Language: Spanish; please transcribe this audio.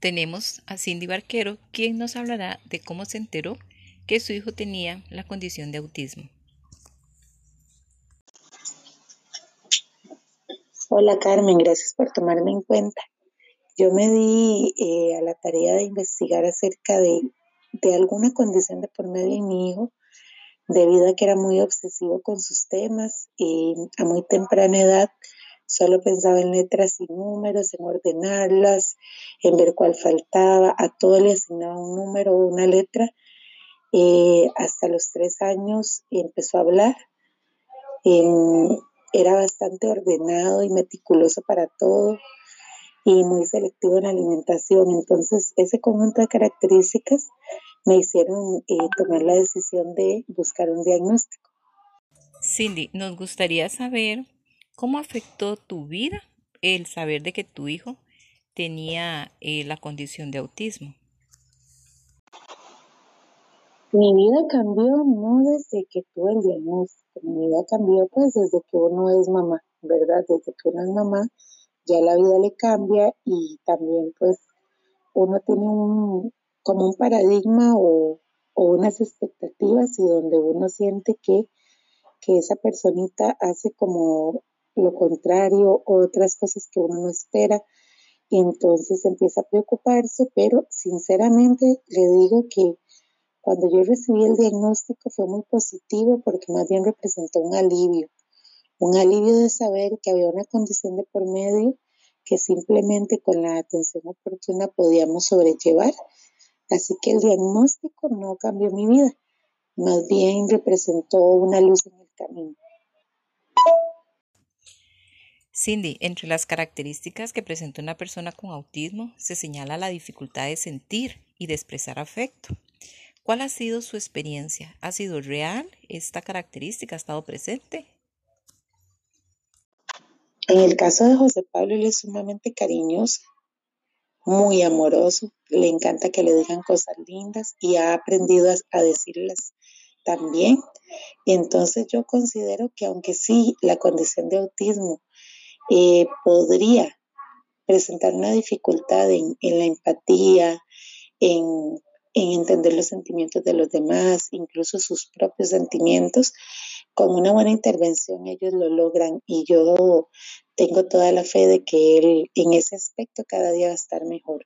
tenemos a Cindy Barquero, quien nos hablará de cómo se enteró que su hijo tenía la condición de autismo. Hola Carmen, gracias por tomarme en cuenta. Yo me di eh, a la tarea de investigar acerca de, de alguna condición de por medio de mi hijo, debido a que era muy obsesivo con sus temas y a muy temprana edad Solo pensaba en letras y números, en ordenarlas, en ver cuál faltaba. A todo le asignaba un número o una letra. Eh, hasta los tres años empezó a hablar. era bastante ordenado y meticuloso para todo y muy selectivo en la alimentación. Entonces, ese conjunto de características me hicieron eh, tomar la decisión de buscar un diagnóstico. Cindy, nos gustaría saber ¿Cómo afectó tu vida el saber de que tu hijo tenía eh, la condición de autismo? Mi vida cambió no desde que tuve el diagnóstico, mi vida cambió pues desde que uno es mamá, ¿verdad? Desde que uno es mamá ya la vida le cambia y también pues uno tiene un como un paradigma o, o unas expectativas y donde uno siente que, que esa personita hace como lo contrario, otras cosas que uno no espera. Entonces empieza a preocuparse, pero sinceramente le digo que cuando yo recibí el diagnóstico fue muy positivo porque más bien representó un alivio, un alivio de saber que había una condición de por medio que simplemente con la atención oportuna podíamos sobrellevar. Así que el diagnóstico no cambió mi vida, más bien representó una luz en el camino. Cindy, entre las características que presenta una persona con autismo se señala la dificultad de sentir y de expresar afecto. ¿Cuál ha sido su experiencia? ¿Ha sido real? ¿Esta característica ha estado presente? En el caso de José Pablo, él es sumamente cariñoso, muy amoroso, le encanta que le digan cosas lindas y ha aprendido a, decirlas también. Entonces yo considero que aunque sí la condición de autismo eh, podría presentar una dificultad en, la empatía, en, entender los sentimientos de los demás, incluso sus propios sentimientos. Con una buena intervención ellos lo logran y yo tengo toda la fe de que él en ese aspecto cada día va a estar mejor.